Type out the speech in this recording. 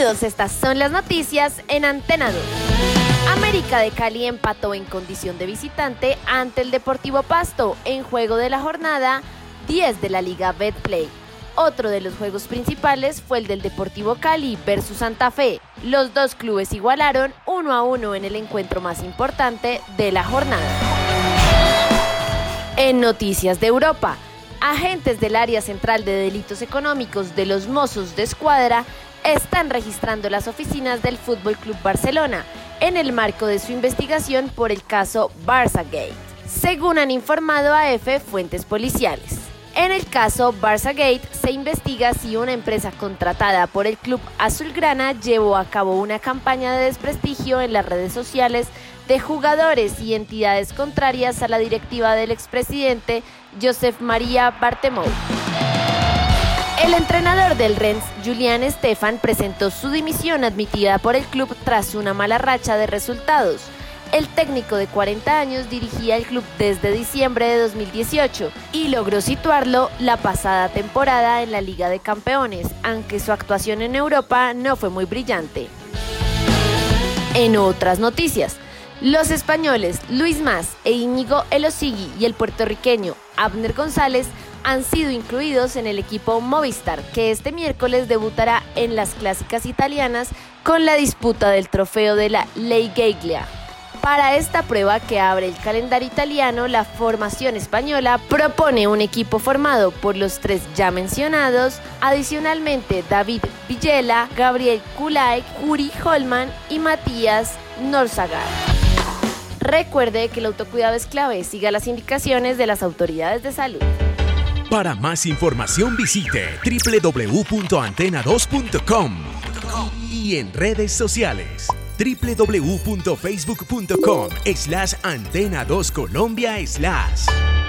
Bienvenidos, estas son las noticias en Antena 2. América de Cali empató en condición de visitante ante el Deportivo Pasto en juego de la jornada 10 de la Liga Betplay. Otro de los juegos principales fue el del Deportivo Cali versus Santa Fe. Los dos clubes igualaron uno a uno en el encuentro más importante de la jornada. En noticias de Europa, agentes del área central de delitos económicos de los Mossos de Escuadra están registrando las oficinas del Fútbol Club Barcelona en el marco de su investigación por el caso Barça Gate, según han informado a EFE fuentes policiales. En el caso Barça Gate se investiga si una empresa contratada por el club azulgrana llevó a cabo una campaña de desprestigio en las redes sociales de jugadores y entidades contrarias a la directiva del expresidente Joseph María Bartemou. El entrenador del Rennes, Julian Stefan, presentó su dimisión admitida por el club tras una mala racha de resultados. El técnico de 40 años dirigía el club desde diciembre de 2018 y logró situarlo la pasada temporada en la Liga de Campeones, aunque su actuación en Europa no fue muy brillante. En otras noticias, los españoles Luis Mas e Íñigo Elosigui y el puertorriqueño Abner González han sido incluidos en el equipo Movistar, que este miércoles debutará en las clásicas italianas con la disputa del trofeo de la Ley Gaglia. Para esta prueba que abre el calendario italiano, la formación española propone un equipo formado por los tres ya mencionados, adicionalmente David Villela, Gabriel Kulay, Uri Holman y Matías Norzagar. Recuerde que el autocuidado es clave, siga las indicaciones de las autoridades de salud. Para más información visite www.antena2.com y en redes sociales www.facebook.com slash antena2colombia slash.